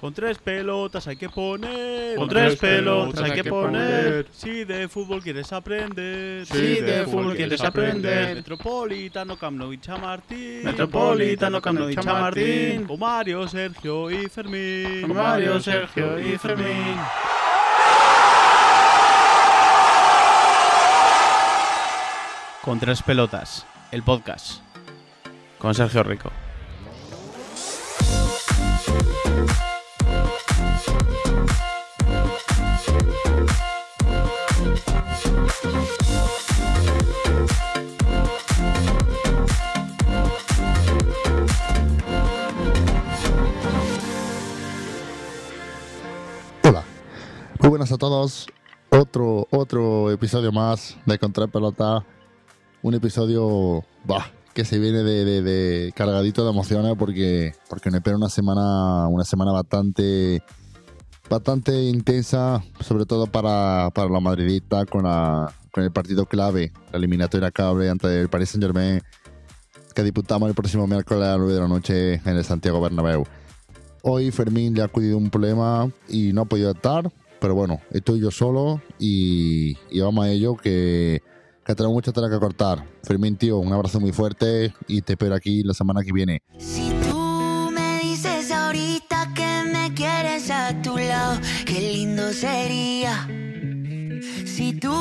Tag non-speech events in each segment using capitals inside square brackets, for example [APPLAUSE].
Con tres pelotas hay que poner. Con tres pelotas hay que poner. Si de fútbol quieres aprender. Si de fútbol quieres aprender. Metropolitano, Camp Nou y Chamartín. Metropolitano, Camp Nou y Chamartín. Con Mario, Sergio y Fermín. Con Mario, Sergio y Fermín. Con tres pelotas, el podcast. Con Sergio Rico. Buenas a todos. Otro, otro episodio más de Contra Pelota. Un episodio bah, que se viene de, de- de cargadito de emociones porque, porque me espera una semana, una semana bastante, bastante intensa, sobre todo para, para la madridista con, la, con el partido clave, la eliminatoria clave ante el Paris Saint Germain que disputamos el próximo miércoles a las 9 de la noche en el Santiago Bernabéu. Hoy Fermín le ha acudido un problema y no ha podido estar, pero bueno, estoy yo solo y, y vamos a ello que, que tenemos mucha tela que cortar. Fermín, tío, un abrazo muy fuerte y te espero aquí la semana que viene. Si tú me dices ahorita que me quieres a tu lado, qué lindo sería. Si tú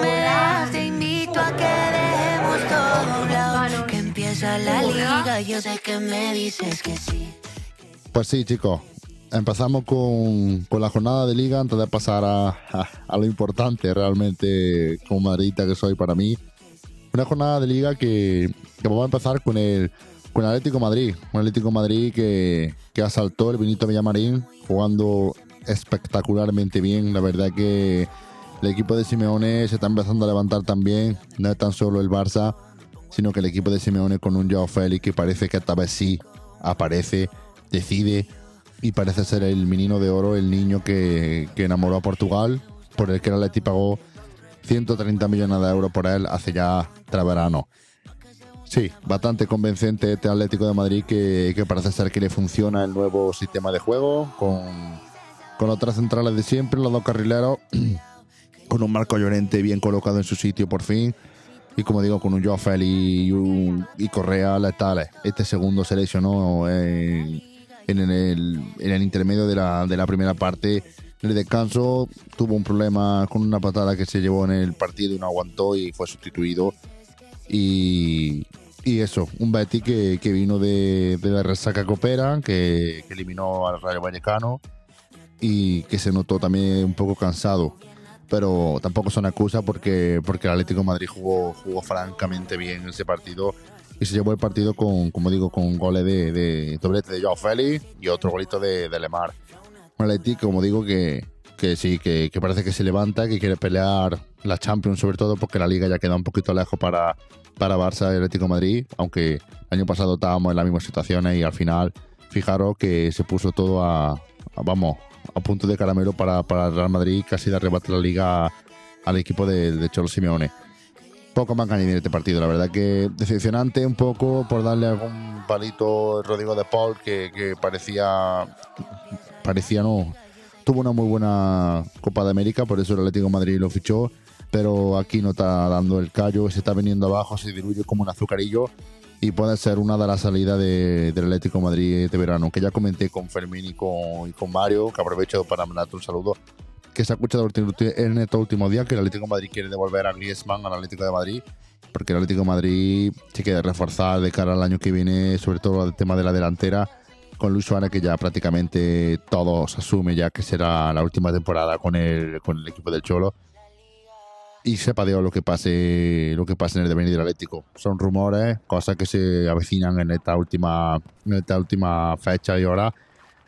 me das, te invito a que dejemos todo a un lado, que empieza la liga. Yo sé que me dices que sí. Pues sí, chicos, empezamos con, con la jornada de liga antes de pasar a, a- lo importante realmente como madridista que soy para mí. Una jornada de liga que, que vamos a empezar con el, con el Atlético Madrid. Un Atlético Madrid que, que asaltó el Benito Villamarín jugando espectacularmente bien. La verdad que el equipo de Simeone se está empezando a levantar también. No es tan solo el Barça, sino que el equipo de Simeone con un Joao Félix que parece que esta vez sí aparece, decide y parece ser el menino de oro, el niño que, que enamoró a Portugal, por el que el Atleti pagó 130 millones de euros por él hace ya tres veranos. Sí, bastante convencente este Atlético de Madrid que, que parece ser que le funciona el nuevo sistema de juego con, con los tres centrales de siempre, los dos carrileros, [CLEARS THROAT] con un Marco Llorente bien colocado en su sitio por fin y como digo, con un Joao Félix y, y Correa. Este segundo se lesionó en, en el, intermedio de la, primera parte. En el descanso tuvo un problema con una patada que se llevó en el partido y no aguantó y fue sustituido. Y, eso, un Betty que, vino de, de la resaca copera, que, que eliminó al Rayo Vallecano y que se notó también un poco cansado pero tampoco son excusas porque, el Atlético Madrid jugó, jugó francamente bien ese partido y se llevó el partido con, como digo, con goles de, de doblete de Joao Félix y otro golito de, de Lemar. Un Atlético, como digo, que, que sí, que, que parece que se levanta, que quiere pelear la Champions sobre todo porque la Liga ya queda un poquito lejos para, para Barça y Atlético Madrid, aunque el año pasado estábamos en la misma situación y al final, fijaros que se puso todo a, a- vamos, a punto de caramelo para, para Real Madrid, casi de arrebate la liga al equipo de, de Cholo Simeone. Poco más que añadir este partido, la verdad que decepcionante un poco por darle algún palito a Rodrigo de Paul que, que parecía, parecía no, tuvo una muy buena Copa de América, por eso el Atlético de Madrid lo fichó, pero aquí no está dando el callo, se está viniendo abajo, se diluye como un azucarillo y puede ser una de las salidas de- del Atlético de Madrid de verano, que ya comenté con Fermín y con, y con Mario, que aprovecho para mandarte un saludo, que se ha escuchado en estos últimos días que el Atlético de Madrid quiere devolver a Griezmann al Atlético de Madrid, porque el Atlético de Madrid se quiere reforzar de cara al año que viene, sobre todo el tema de la delantera, con Luis Suárez, que ya prácticamente todos asume ya que será la última temporada con el, con el equipo del Cholo. Y sepa Dios lo que pase, lo que pase en el devenir del Atlético. Son rumores, cosas que se avecinan en esta última, en esta última fecha y hora.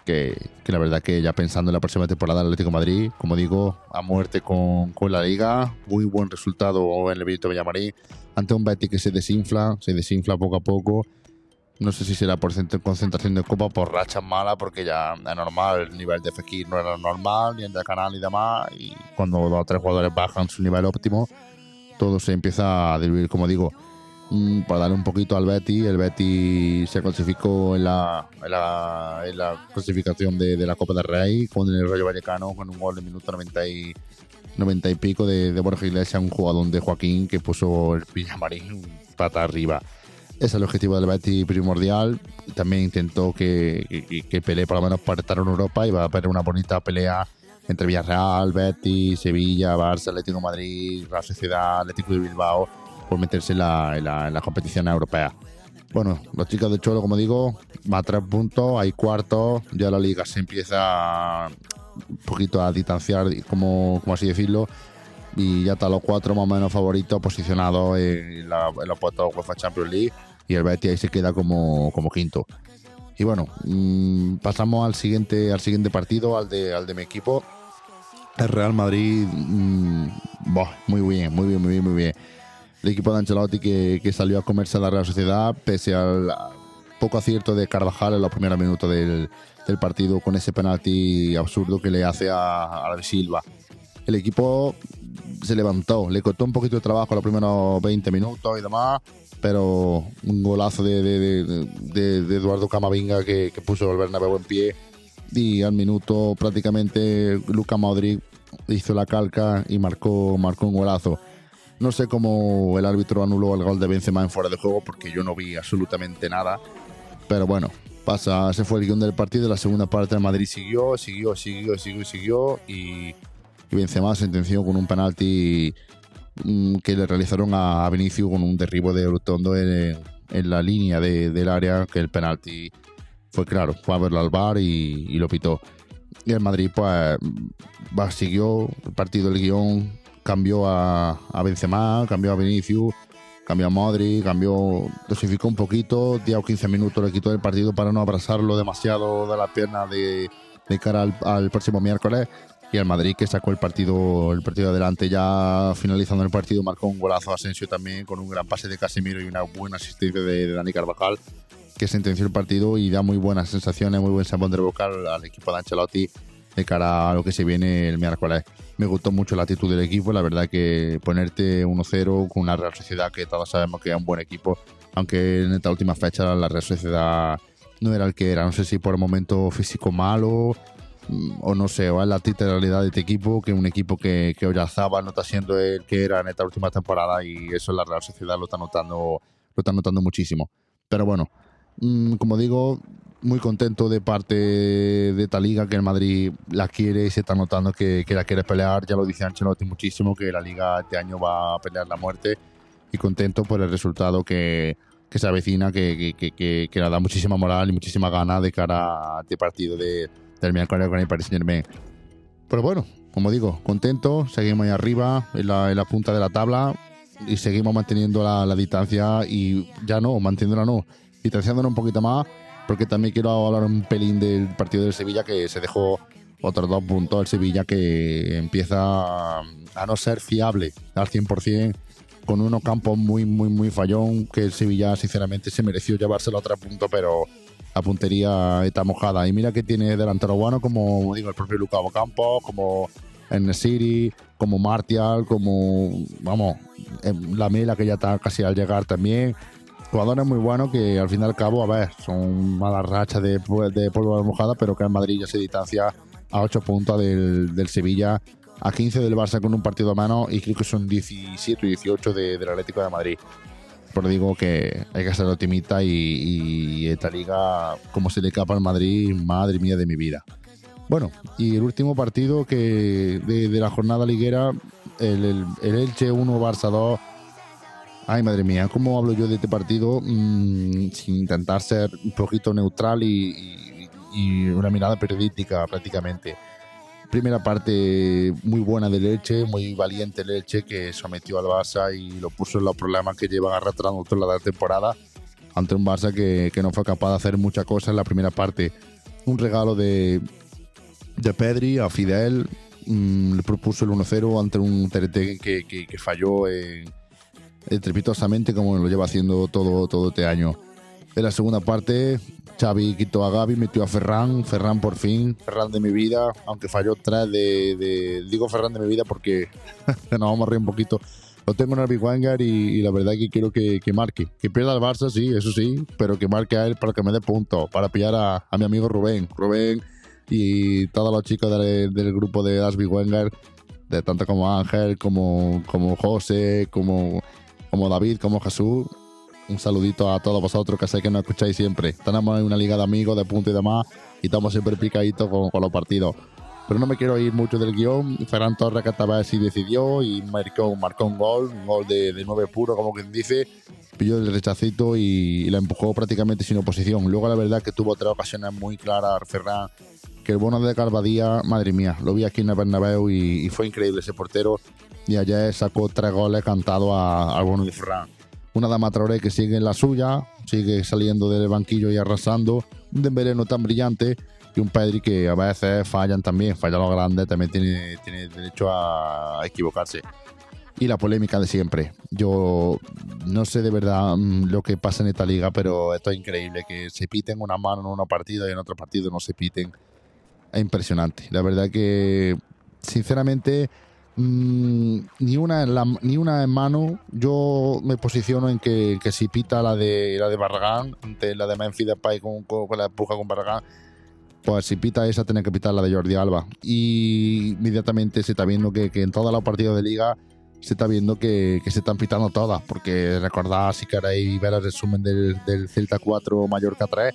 Que, la verdad que ya pensando en la próxima temporada del Atlético Madrid, como digo, a muerte con, con la liga, muy buen resultado en el Benito Villamarín, ante un Betis que se desinfla, se desinfla poco a poco, No sé si será por cent- concentración de copa por rachas malas, porque ya es normal, el nivel de Fekir no era normal, ni el de Canal y demás, y cuando dos o tres jugadores bajan su nivel óptimo, todo se empieza a diluir, como digo. Mm, para darle un poquito al Betty. El Betty se clasificó en la, en la, en la clasificación de, de la Copa del Rey con el Rayo Vallecano con un gol de minuto 90 y, 90 y pico de, de Borja Iglesias, un jugador de Joaquín que puso el Villamarín pata arriba. Ese es el objetivo del Betty primordial. También intentó que, que, que pelee por lo menos para estar en Europa y va a haber una bonita pelea entre Villarreal, Betis, Sevilla, Barça, Atlético de Madrid, Real Sociedad, Atlético de Bilbao por meterse en la, en la, competición europea. Bueno, los chicos de Cholo, como digo, va a tres puntos, hay cuartos, ya la liga se empieza un poquito a distanciar, como, como así decirlo, y ya están los cuatro más o menos favoritos posicionados en, la, en los puestos UEFA Champions League y el Betis ahí se queda como, como quinto. Y bueno, mmm, pasamos al siguiente, al siguiente partido, al de, al de mi equipo. El Real Madrid, boh, muy bien, muy bien, muy bien, muy bien. El equipo de Ancelotti que, que salió a comerse a la Real Sociedad, pese al poco acierto de Carvajal en los primeros minutos del, del partido, con ese penalti absurdo que le hace a, a Silva. El equipo se levantó, le costó un poquito de trabajo los primeros 20 minutos y demás, pero un golazo de, de, de, de Eduardo Camavinga que, que, puso el Bernabéu en pie y al minuto prácticamente Luca Modric hizo la calca y marcó, marcó un golazo. No sé cómo el árbitro anuló el gol de Benzema en fuera de juego porque yo no vi absolutamente nada, pero bueno, pasa, se fue el guion del partido, la segunda parte el Madrid siguió, siguió, siguió, siguió, siguió y, y Benzema sentenció con un penalti que le realizaron a Vinicius con un derribo de Rotondo en, en la línea de, del área, que el penalti fue claro, fue a verlo al bar y, lo pitó. Y el Madrid pues siguió el partido del guion, cambió a, a Benzema, cambió a Vinicius, cambió a Modri, cambió, dosificó un poquito, 10 o 15 minutos le quitó el partido para no abrazarlo demasiado de la pierna de, cara al, próximo miércoles. Y el Madrid que sacó el partido el partido adelante ya finalizando el partido marcó un golazo a Asensio también con un gran pase de Casemiro y una buena asistencia de, de Dani Carvajal que sentenció el partido y da muy buenas sensaciones muy buen sabor de boca al, al, equipo de Ancelotti de cara a lo que se viene el miércoles me gustó mucho la actitud del equipo la verdad que ponerte 1-0 con una Real Sociedad que todos sabemos que es un buen equipo aunque en esta última fecha la Real Sociedad no era el que era no sé si por el momento físico malo o no sé, o es la triste realidad de este equipo, que un equipo que, que Oyarzabal no está siendo el que era en esta última temporada y eso la Real Sociedad lo está notando, lo está notando muchísimo. Pero bueno, mmm, como digo, muy contento de parte de esta liga que el Madrid la quiere y se está notando que, que la quiere pelear. Ya lo dice Ancelotti muchísimo, que la liga este año va a pelear la muerte y contento por el resultado que, que se avecina, que, que, que, que, le da muchísima moral y muchísima gana de cara a este partido de miércoles con el Paris Saint Germain. Pero bueno, como digo, contento, seguimos ahí arriba, en la, en la punta de la tabla y seguimos manteniendo la, la, distancia y ya no, manteniéndola no, distanciándonos un poquito más, porque también quiero hablar un pelín del partido del Sevilla que se dejó otros dos puntos el Sevilla que empieza a no ser fiable al 100% con unos campos muy, muy, muy fallón que el Sevilla sinceramente se mereció llevárselo a otro punto, pero la puntería está mojada. Y mira que tiene delantero bueno como digo el propio Lucas Campos, como en City, como Martial, como vamos, la Mela que ya está casi al llegar también. Jugadores muy buenos que al fin y al cabo, a ver, son malas rachas de, de polvo mojada, pero que en Madrid ya se distancia a 8 puntos del, Sevilla, a 15 del Barça con un partido a mano y creo que son 17 o 18 de, del Atlético de Madrid por digo que hay que ser optimista y, esta liga, como se le capa al Madrid, madre mía de mi vida. Bueno, y el último partido que de, de la jornada liguera, el, el, el, Elche 1, Barça 2. Ay, madre mía, ¿cómo hablo yo de este partido mmm, sin intentar ser un poquito neutral y, y, y una mirada periodística prácticamente? primera parte muy buena de Leche, muy valiente Leche, que sometió al Barça y lo puso en los problemas que llevan arrastrando toda la temporada ante un Barça que, que no fue capaz de hacer muchas cosas en la primera parte. Un regalo de, de Pedri a Fidel, mmm, le propuso el 1-0 ante un TRT que, que, que falló en, estrepitosamente como lo lleva haciendo todo, todo este año. En la segunda parte, Xavi quitó a Gaby, metió a Ferran, Ferran por fin, Ferran de mi vida, aunque falló tres de, digo Ferran de mi vida porque [LAUGHS] nos vamos a reír un poquito, lo tengo en el y, y, la verdad que quiero que, que, marque. Que pierda el Barça, sí, eso sí, pero que marque a él para que me dé punto, para pillar a, a mi amigo Rubén. Rubén y todos los chicos del, del grupo de Asby Wenger, de tanto como Ángel, como, como José, como, como David, como Jesús. Un saludito a todos vosotros que sé que nos escucháis siempre. Tenemos una liga de amigos, de punto y demás, y estamos siempre picaditos con, con los partidos pero no me quiero ir mucho del guion. Ferran Torres que esta vez sí decidió y marcó, un gol, un gol de, de 9 puro, como quien dice. Pilló el rechacito y, y, la empujó prácticamente sin oposición. Luego la verdad que tuvo tres ocasiones muy claras Ferran, que el bono de Calvadía, madre mía, lo vi aquí en el Bernabéu y, y fue increíble ese portero. Y ayer sacó tres goles cantados al bono de Ferran. Una Dama Traoré que sigue en la suya, sigue saliendo del banquillo y arrasando. Un Dembélé no tan brillante, y un Pedri que a veces fallan también, falla lo grande, también tiene, tiene derecho a equivocarse. Y la polémica de siempre. Yo no sé de verdad mmm, lo que pasa en esta liga, pero esto es increíble, que se piten una mano en una partida y en otro partido no se piten. Es impresionante. La verdad que, sinceramente, mmm, ni, una en ni una en mano. Yo me posiciono en que, si pita la de, la de Barragán, la de Memphis Depay con, con, con la empuja con Barragán, pues si pita esa, tiene que pitar la de Jordi Alba. Y inmediatamente se está viendo que, que en todas las partidos de liga se está viendo que, que, se están pitando todas. Porque recordad, si queréis ver el resumen del, del Celta 4 Mallorca 3,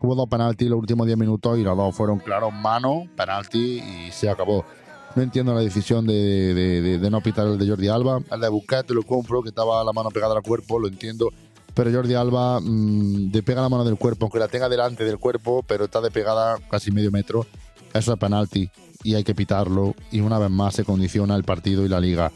hubo dos penaltis los últimos 10 minutos y los dos fueron claros, mano, penalti y se acabó. No entiendo la decisión de, de, de, de no pitar el de Jordi Alba. El de Busquets lo compro, que estaba la mano pegada al cuerpo, lo entiendo pero Jordi Alba mmm, le pega la mano del cuerpo, aunque la tenga delante del cuerpo, pero está despegada casi medio metro. Eso es penalti y hay que pitarlo. Y una vez más se condiciona el partido y la liga.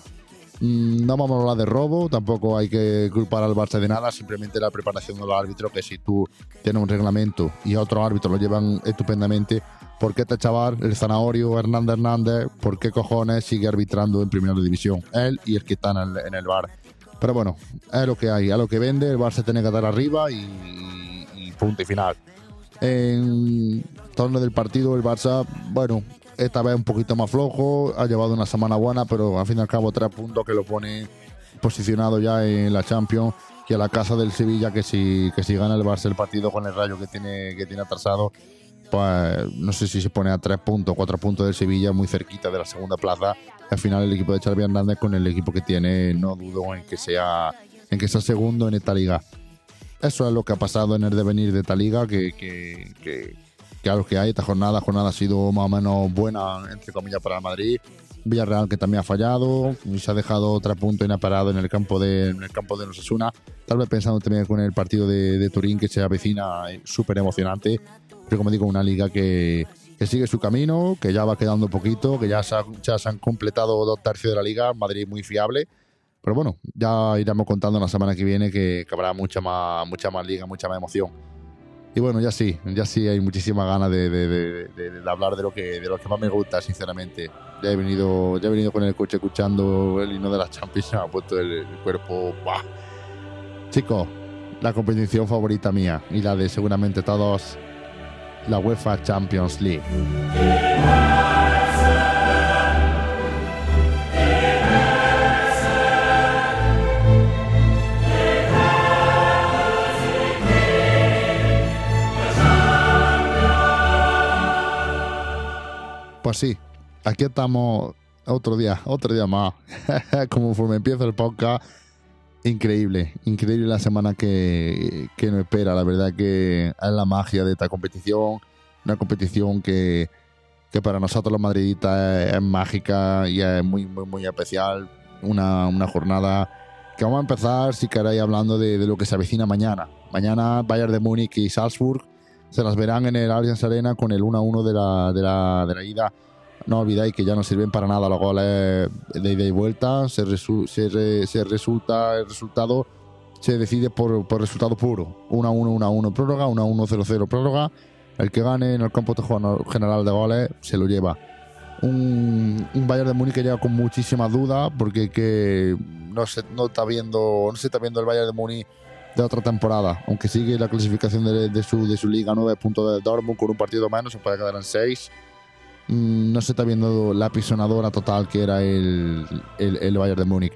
Mm, no vamos a hablar de robo, tampoco hay que culpar al Barça de nada, simplemente la preparación del árbitro, que si tú tienes un reglamento y a otro árbitro lo llevan estupendamente, ¿por qué este chaval, el zanahorio Hernández Hernández, por qué cojones sigue arbitrando en primera división? Él y el que está en el, en bar. Pero bueno, es lo que hay, es lo que vende. El Barça tiene que estar arriba y, punto y final. En torno del partido, el Barça, bueno, esta vez un poquito más flojo. Ha llevado una semana buena, pero al fin y al cabo, tres puntos que lo pone posicionado ya en la Champions. Y a la casa del Sevilla, que si, que si gana el Barça el partido con el rayo que tiene, que tiene atrasado, no sé si se pone a tres puntos, cuatro puntos del Sevilla, muy cerquita de la segunda plaza. Al final el equipo de Xavi Hernández con el equipo que tiene, no dudo en que sea en que sea segundo en esta liga. Eso es lo que ha pasado en el devenir de esta liga, que, que, que, que a lo que hay, esta jornada, jornada ha sido más o menos buena, entre comillas, para el Madrid. Villarreal que también ha fallado y se ha dejado tres puntos inaparado en el campo de en el campo de Osasuna. Tal vez pensando también con el partido de, Turín que se avecina súper emocionante. Pero como digo, una liga que, que, sigue su camino, que ya va quedando poquito, que ya se, ya se han completado dos tercios de la liga, Madrid muy fiable. Pero bueno, ya iremos contando la semana que viene que, que habrá mucha más, mucha más liga, mucha más emoción. Y bueno, ya sí, ya sí hay muchísimas ganas de, de, hablar de lo que de lo que más me gusta, sinceramente. Ya he venido, ya he venido con el coche escuchando el himno de las Champions, me ha puesto el, cuerpo. Chicos, la competición favorita mía y la de seguramente todos, la UEFA Champions League. Pues sí, aquí estamos otro día, otro día más. [LAUGHS] Como me empieza el podcast, increíble, increíble la semana que, que nos espera. La verdad que es la magia de esta competición, una competición que, que para nosotros los madridistas es, es, mágica y es muy, muy, muy especial. Una, una jornada que vamos a empezar, si queréis, hablando de, de lo que se avecina mañana. Mañana Bayern de Múnich y Salzburg se las verán en el Allianz Arena con el 1-1 de la, de, la, de la ida. No olvidáis que ya no sirven para nada los goles de ida y vuelta. Se, resu se, re se resulta el resultado se decide por, por resultado puro. 1-1, 1-1 prórroga, 1-1, 0-0 prórroga. El que gane en el campo de juego general de goles se lo lleva. Un, un Bayern de Múnich que llega con muchísimas dudas porque que no se, no está viendo, no se está viendo el Bayern de Múnich de otra temporada, aunque sigue la clasificación de, su, de su liga 9 puntos de Dortmund con un partido menos, se puede quedar en 6. Mm, no se está viendo la pisonadora total que era el, el, Bayern de Múnich.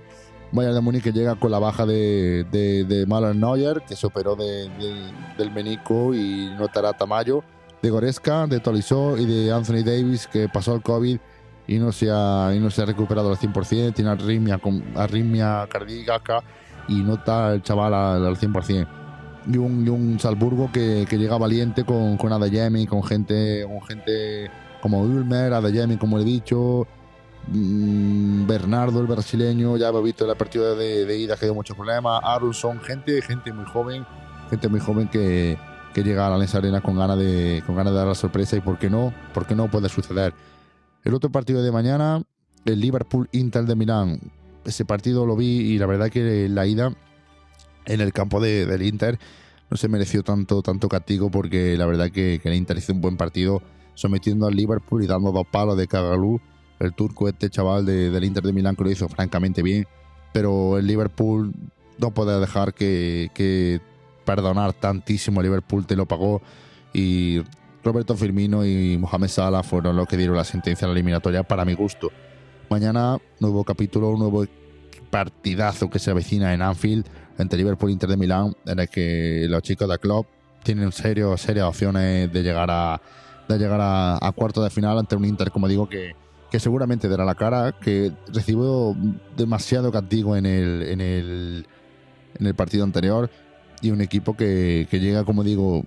Bayern de Múnich que llega con la baja de, de, de Maler Neuer, que se operó de, de, del menico y no estará Tamayo, de Goreska, de Tolisso y de Anthony Davis, que pasó el COVID y no se ha, y no se ha recuperado al 100%, tiene arritmia, arritmia cardíaca y no está el chaval al, al 100%. Y un, y un Salzburgo que, que llega valiente con, con Adeyemi, con gente, con gente como Ulmer, Adeyemi, como he dicho, mm, Bernardo, el brasileño, ya hemos visto el partido de, de ida que dio muchos problemas, Arulson, gente, gente muy joven, gente muy joven que, que llega a la Lens Arena con ganas de, de dar la sorpresa y por qué no, por qué no puede suceder. El otro partido de mañana, el Liverpool-Inter de Milán. Ese partido lo vi y la verdad que la ida en el campo de, del Inter no se mereció tanto, tanto castigo porque la verdad que, el Inter hizo un buen partido sometiendo al Liverpool y dando dos palos de Cagalú. El turco, este chaval de, del Inter de Milán, que lo hizo francamente bien. Pero el Liverpool no puede dejar que, que perdonar tantísimo. El Liverpool te lo pagó y Roberto Firmino y Mohamed Salah fueron los que dieron la sentencia a la eliminatoria para mi gusto. Mañana, nuevo capítulo, un nuevo partidazo que se avecina en Anfield entre Liverpool e Inter de Milán, en el que los chicos del club tienen serio, serias opciones de llegar a, de llegar a, a de final ante un Inter, como digo, que, que seguramente dará la cara, que recibió demasiado castigo en el, en el, en el partido anterior y un equipo que, que llega, como digo,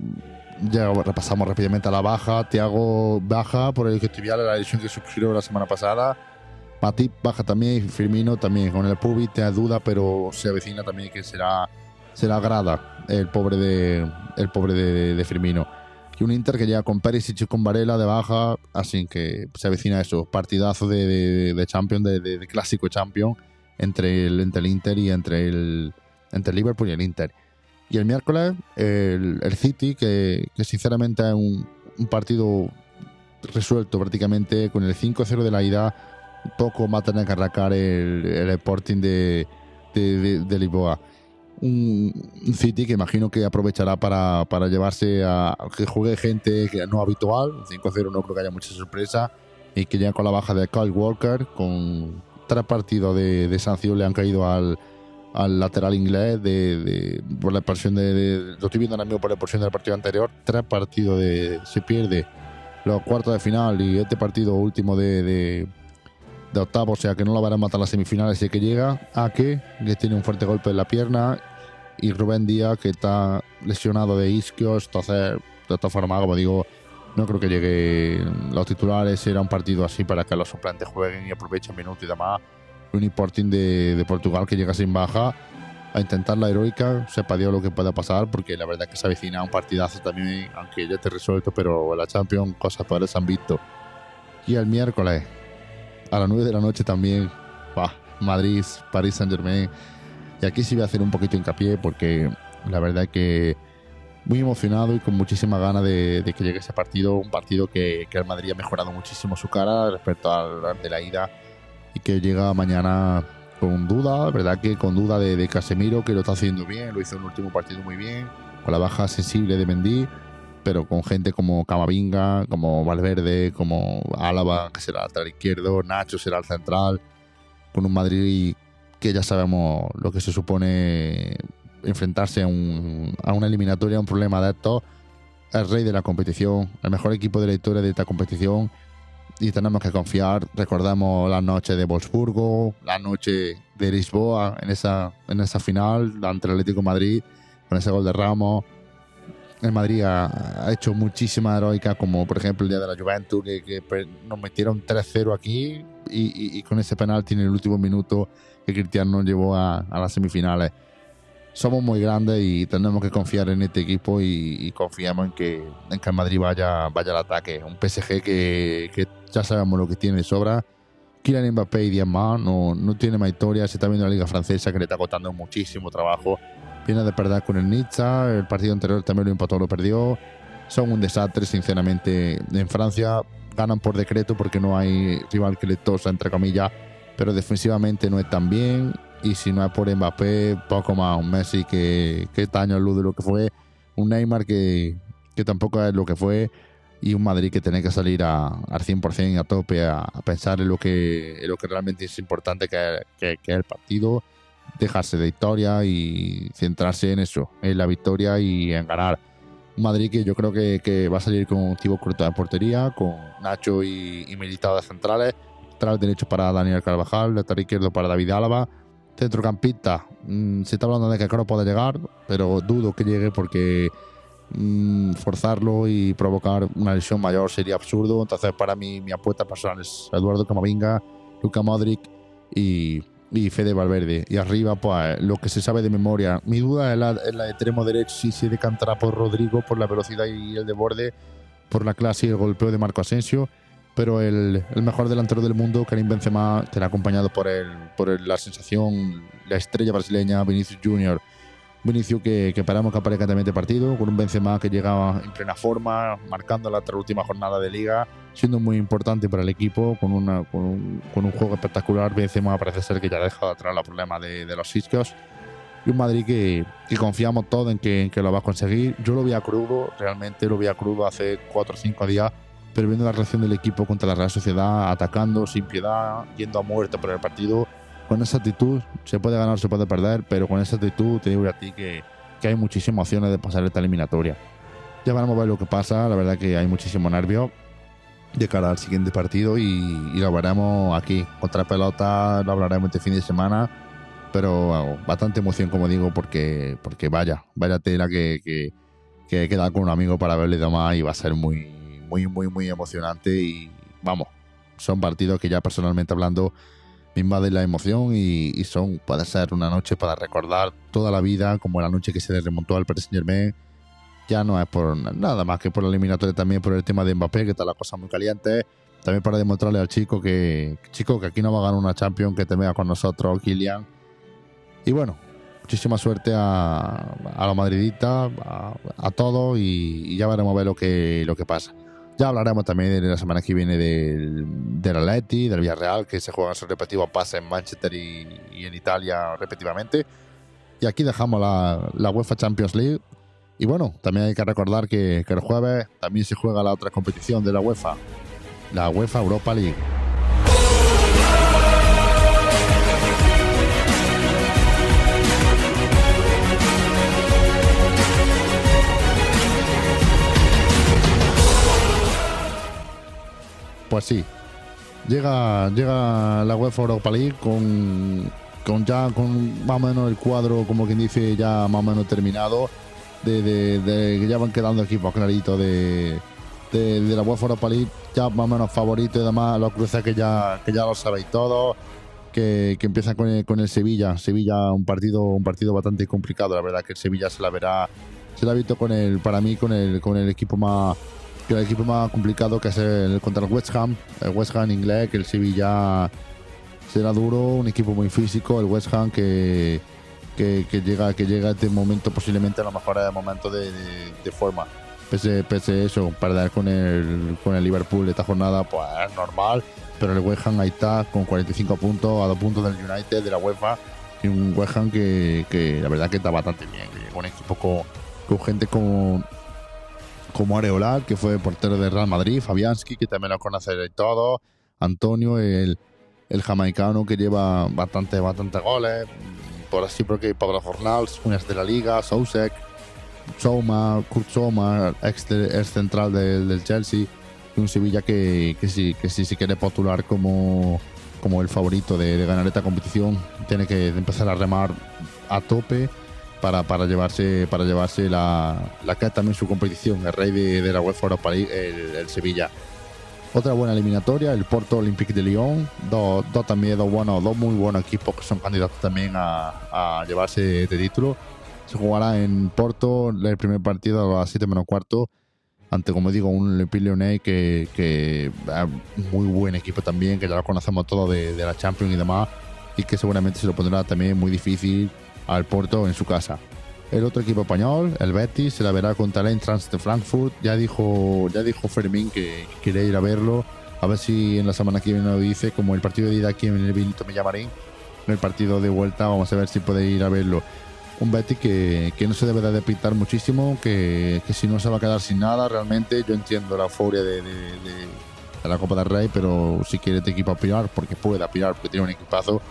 ya repasamos rápidamente a la baja. Tiago baja por el gestivial, la lesión que sufrió la semana pasada. Matip baja también, Firmino también. Con el Pubi te duda, pero se avecina también que será, será grada el pobre de, el pobre de, Firmino. Y un Inter que llega con Perisic y con Varela de baja, así que se avecina eso, partidazo de, de, de Champions, de, clásico Champion entre el, entre el Inter y entre el, entre Liverpool y el Inter. Y el miércoles, el, City, que, sinceramente es un, partido resuelto prácticamente con el 5-0 de la ida. Poco más tener que arrancar el, el Sporting de, de, de, de Lisboa. Un, un, City que imagino que aprovechará para, para llevarse a, que juegue gente que no habitual. 5-0 no creo que haya mucha sorpresa. Y que ya con la baja de Kyle Walker, con tres partidos de, de sanción le han caído al, al lateral inglés de, de, por la expulsión de, de, lo estoy viendo ahora mismo por la expulsión del partido anterior tres partidos de se pierde los cuartos de final y este partido último de, de, octavo o sea que no lo van a matar las semifinales y que llega. A que tiene un fuerte golpe en la pierna. Y Rubén Díaz que está lesionado de isquios. Entonces de todas formas como digo no creo que llegue los titulares. Era un partido así para que los suplentes jueguen y aprovechen minutos y demás. Un Sporting de, de, Portugal que llega sin baja a intentar la heroica, sepa Dios lo que pueda pasar, porque la verdad es que se avecina un partidazo también, aunque ya te resuelto, pero la Champions cosas peores han visto. Y el miércoles, a las 9 de la noche también, bah, Madrid, París Saint Germain. Y aquí sí voy a hacer un poquito hincapié, porque la verdad que muy emocionado y con muchísima ganas de, de, que llegue ese partido, un partido que, que el Madrid ha mejorado muchísimo su cara respecto al de la ida y que llega mañana con duda, verdad que con duda de, de, Casemiro, que lo está haciendo bien, lo hizo en el último partido muy bien, con la baja sensible de Mendy, pero con gente como Camavinga, como Valverde, como Álava, que será el lateral izquierdo, Nacho será el central, con un Madrid que ya sabemos lo que se supone enfrentarse a, un, a una eliminatoria, a un problema de estos, el rey de la competición, el mejor equipo de la historia de esta competición, y tenemos que confiar. Recordamos la noche de Wolfsburgo, la noche de Lisboa en esa, en esa final ante el Atlético de Madrid, con ese gol de Ramos. El Madrid ha, hecho muchísima heroica, como por ejemplo el día de la Juventus, que, nos metieron 3-0 aquí y, con ese penalti en el último minuto que Cristiano nos llevó a, las semifinales. Somos muy grandes y tenemos que confiar en este equipo y, confiamos en que, en que Madrid vaya, vaya al ataque. Un PSG que, ya sabemos lo que tiene de sobra. Kylian Mbappé y más, no, no tiene más historia, se está viendo la liga francesa que le está costando muchísimo trabajo. Viene de perder con el Nizza, el partido anterior también lo empató, lo perdió. Son un desastre, sinceramente. En Francia ganan por decreto porque no hay rival que le tosa, entre comillas, pero defensivamente no es tan bien. Y si no es por Mbappé, poco más. Un Messi que, que este año luz de lo que fue. Un Neymar que, que tampoco es lo que fue y un Madrid que tiene que salir a, al 100% a tope a, a, pensar en lo que en lo que realmente es importante que, que, que, es el partido dejarse de historia y centrarse en eso, en la victoria y en ganar. Un Madrid que yo creo que, que va a salir con Thibaut Courtois de portería, con Nacho y, y Militao de centrales, lateral derecho para Daniel Carvajal, lateral izquierdo para David Álava, centrocampista. mmm, se está hablando de que Caro puede llegar, pero dudo que llegue porque mm, forzarlo y provocar una lesión mayor sería absurdo. Entonces, para mí, mi apuesta personal es Eduardo Camavinga, Luka Modric y, y Fede Valverde. Y arriba, pues lo que se sabe de memoria. Mi duda es la, de extremo derecho, si se decantará por Rodrigo, por la velocidad y el de borde, por la clase y el golpeo de Marco Asensio. Pero el, mejor delantero del mundo, Karim Benzema, será acompañado por, el, por la sensación, la estrella brasileña, Vinicius Junior. Vinicius que, que esperamos que aparezca también este partido, con un Benzema que llegaba en plena forma, marcando la última jornada de liga, siendo muy importante para el equipo, con, una, con, un, con un juego espectacular. Benzema parece ser que ya ha dejado atrás los problemas de, de los isquios. Y un Madrid que, que confiamos todos en que, en que lo va a conseguir. Yo lo vi a crudo, realmente lo vi a crudo hace 4 o 5 días, pero viendo la reacción del equipo contra la Real Sociedad, atacando sin piedad, yendo a muerte por el partido, con esa actitud se puede ganar, se puede perder, pero con esa actitud te digo a ti que, que hay muchísimas opciones de pasar esta eliminatoria. Ya veremos a ver lo que pasa, la verdad que hay muchísimo nervio de cara al siguiente partido y, y lo veremos aquí. Contra pelota lo hablaremos este fin de semana, pero bastante emoción, como digo, porque, porque vaya, vaya tela que, que, que he quedado con un amigo para verle demás y va a ser muy, muy, muy, muy emocionante y vamos, son partidos que ya personalmente hablando me invaden la emoción y, son, puede ser una noche para recordar toda la vida, como la noche que se le remontó al Paris Saint Germain. Ya no es por nada más que por la eliminatoria, también por el tema de Mbappé, que está la cosa muy caliente. También para demostrarle al chico que, chico, que aquí no va a ganar una Champions, que te vea con nosotros, Kylian. Y bueno, muchísima suerte a, a los madridistas, a, todos, y, ya veremos a ver lo que pasa. Ya hablaremos también de la semana que viene del, del Atleti, del Villarreal, que se juegan sus respectivos pases en Manchester y, en Italia respectivamente. Y aquí dejamos la, la UEFA Champions League. Y bueno, también hay que recordar que el jueves también se juega la otra competición de la UEFA, la UEFA Europa League. Pues sí, llega, llega la UEFA Europa League con, con ya con más o menos el cuadro, como quien dice, ya más o menos terminado. De, de- de que ya van quedando equipos claritos de, de, de la UEFA Europa League, ya más o menos favoritos y demás. Los cruces que ya, que ya lo sabéis todos. Que, que empieza con el, con el Sevilla. Sevilla, un partido, un partido bastante complicado. La verdad que el Sevilla se la verá. Se la ha visto con el, para mí, con el, con el equipo más que el equipo más complicado que es el contra el West Ham, el West Ham inglés, que el Sevilla será duro, un equipo muy físico, el West Ham que, que, que llega que llega a este momento posiblemente a lo mejor es momento de, de- de forma. Pese, pese eso, perder con el, con el Liverpool esta jornada, pues es normal, pero el West Ham ahí está con 45 puntos, a dos puntos del United, de la UEFA, y un West Ham que, que la verdad que está bastante bien, que llega un equipo con, con gente como como Areolar, que fue portero de Real Madrid, Fabianski, que también lo conoceréis todos, Antonio, el, el jamaicano que lleva bastante, bastante goles, por así porque Pablo Fornals, unas de la liga, Sousek, Souma, Kurt Souma, ex, ex central del, del Chelsea, y un Sevilla que, que, sí, que sí se quiere postular como, como el favorito de, de ganar esta competición, tiene que empezar a remar a tope para, para llevarse para llevarse la, la que también su competición, el rey de, de la UEFA Europa League, el, el Sevilla. Otra buena eliminatoria, el Porto Olympique de Lyon, dos, dos también, dos buenos, dos muy buenos equipos que son candidatos también a, a llevarse este título. Se jugará en Porto el primer partido a las 7 menos cuarto ante, como digo, un Olympique Lyonnais que, que es muy buen equipo también, que ya lo conocemos todos de, de la Champions y demás, y que seguramente se lo pondrá también muy difícil al Porto en su casa. El otro equipo español, el Betis, se la verá contra el Eintracht de Frankfurt. Ya dijo, ya dijo Fermín que, quiere ir a verlo. A ver si en la semana que viene lo dice. Como el partido de ida aquí en el Benito Villamarín, en el partido de vuelta, vamos a ver si puede ir a verlo. Un Betis que, que no se debe de pintar muchísimo, que, que si no se va a quedar sin nada, realmente yo entiendo la euforia de, de- de- de la Copa del Rey, pero si quiere este equipo aspirar, porque puede aspirar, porque tiene un equipazo,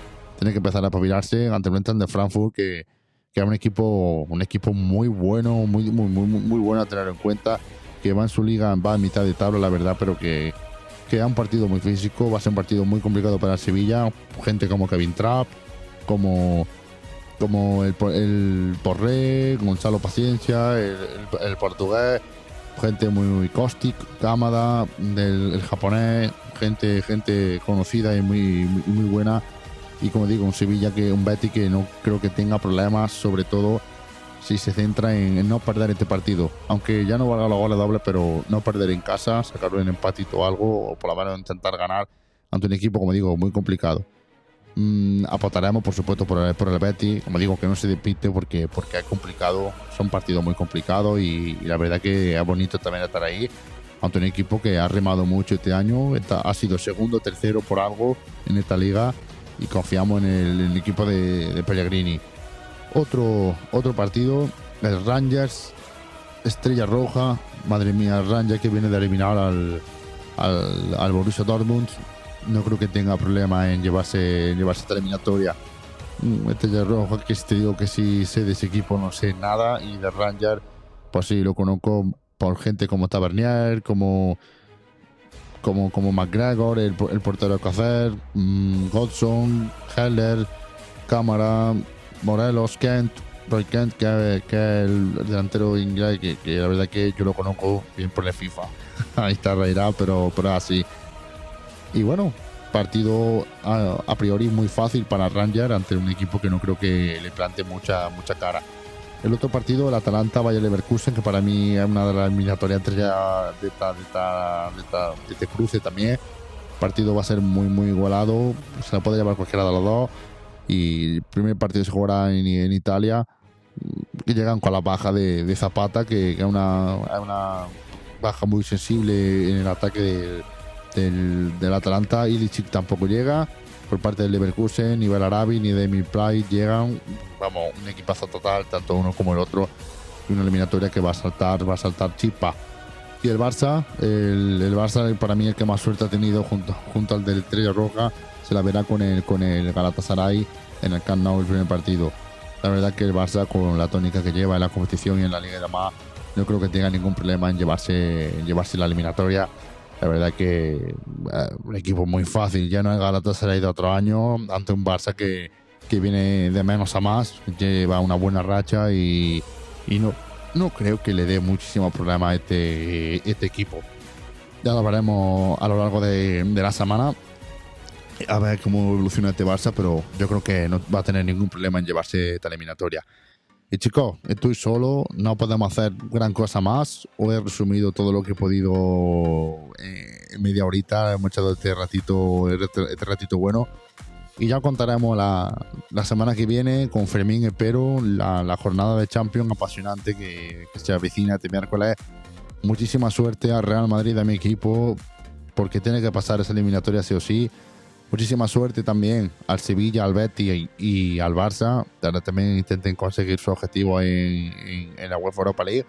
tiene que empezar a pavilarse ante el Eintracht de Frankfurt, que, que es un equipo, un equipo muy bueno, muy, muy, muy, muy bueno a tener en cuenta, que va en su liga, va a mitad de tabla, la verdad, pero que, que un partido muy físico, va a ser un partido muy complicado para Sevilla, gente como Kevin Trapp, como como el, el Porré, Gonzalo Paciencia, el, el, el portugués, gente muy, muy Caustic, Kamada, del el japonés, gente, gente conocida y muy, muy buena. Y como digo, un Sevilla que un Betty que no creo que tenga problemas, sobre todo si se centra en, en no perder este partido. Aunque ya no valga la gola doble, pero no perder en casa, sacarlo en empatito o algo, o por lo menos intentar ganar ante un equipo, como digo, muy complicado. Mm, apostaremos, por supuesto, por el, por el Betis. Como digo, que no se despiste porque, porque es complicado. Son partidos muy complicados y, y, la verdad que es bonito también estar ahí. Ante un equipo que ha remado mucho este año. Está, ha sido segundo, tercero por algo en esta liga y confiamos en el, equipo de, Pellegrini. Otro, otro partido, el Rangers, Estrella Roja. Madre mía, el Rangers que viene de eliminar al, al, Borussia Dortmund no creo que tenga problema en llevarse, llevarse esta eliminatoria. Este Rojo, que si te digo que si sé de ese equipo no sé nada y de Ranger, pues sí, lo conozco por gente como Tavernier, como como, como McGregor, el, el portero Cacer, mmm, Godson, Heller, Cámara, Morelos, Kent, Roy Kent, que, es el delantero inglés, que, que, la verdad que yo lo conozco bien por la FIFA. [LAUGHS] Ahí está Reirá, pero, pero así. Y bueno, partido a, a, priori muy fácil para Ranger ante un equipo que no creo que le plante mucha, mucha cara. El otro partido, el Atalanta Valle Leverkusen, que para mí es una de las eliminatorias entre ya de esta, de, esta, de, esta, de este cruce también. El partido va a ser muy, muy igualado. Se la puede llevar cualquiera de los dos. Y el primer partido se jugará en, en Italia. Que llegan con la baja de, de Zapata, que, es una, una baja muy sensible en el ataque de del, del Atalanta. Tampoco llega. Por parte del Leverkusen, ni Belarabi ni Demi Pride llegan. Vamos, un equipazo total, tanto uno como el otro. Y una eliminatoria que va a saltar, va a saltar chispa. Y el Barça, el, el, Barça para mí el que más suerte ha tenido junto, junto al del Estrella Roja, se la verá con el, con el Galatasaray en el Camp Nou el primer partido. La verdad que el Barça con la tónica que lleva en la competición y en la Liga de demás, no creo que tenga ningún problema en llevarse, en llevarse la eliminatoria la verdad que uh, un equipo muy fácil. Ya no es Galatasaray de otro año ante un Barça que, que viene de menos a más, lleva una buena racha y, y no, no creo que le dé muchísimo problema a este, este equipo. Ya lo veremos a lo largo de, de la semana a ver cómo evoluciona este Barça, pero yo creo que no va a tener ningún problema en llevarse esta eliminatoria. Y chicos, estoy solo, no podemos hacer gran cosa más. Os he resumido todo lo que he podido en media horita. Hemos echado este ratito, este ratito bueno. Y ya contaremos la, la semana que viene con Fermín, espero, la, la jornada de Champions apasionante que, que se avecina este miércoles. Muchísima suerte al Real Madrid, a mi equipo, porque tiene que pasar esa eliminatoria sí o sí. Muchísima suerte también al Sevilla, al Betis y, y al Barça. También intenten conseguir su objetivo en, en, en, la UEFA Europa League.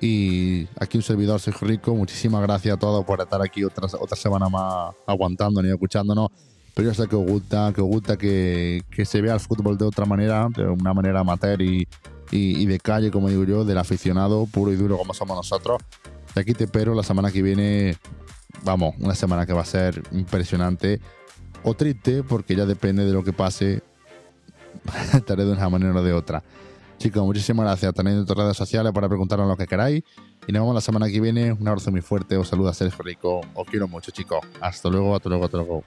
Y aquí un servidor, Sergio Rico. Muchísimas gracias a todos por estar aquí otra, otra semana más aguantándonos y escuchándonos. Pero yo sé que os gusta, que os gusta que, que se vea el fútbol de otra manera, de una manera amateur y, y, y de calle, como digo yo, del aficionado puro y duro como somos nosotros. Y aquí te espero la semana que viene. Vamos, una semana que va a ser impresionante o triste, porque ya depende de lo que pase, [LAUGHS] estaré de una manera o de otra. Chicos, muchísimas gracias. Tenéis nuestras redes sociales para preguntarnos lo que queráis. Y nos vemos la semana que viene. Un abrazo muy fuerte. Os saluda Sergio Rico. Os quiero mucho, chicos. Hasta luego, hasta luego, hasta luego.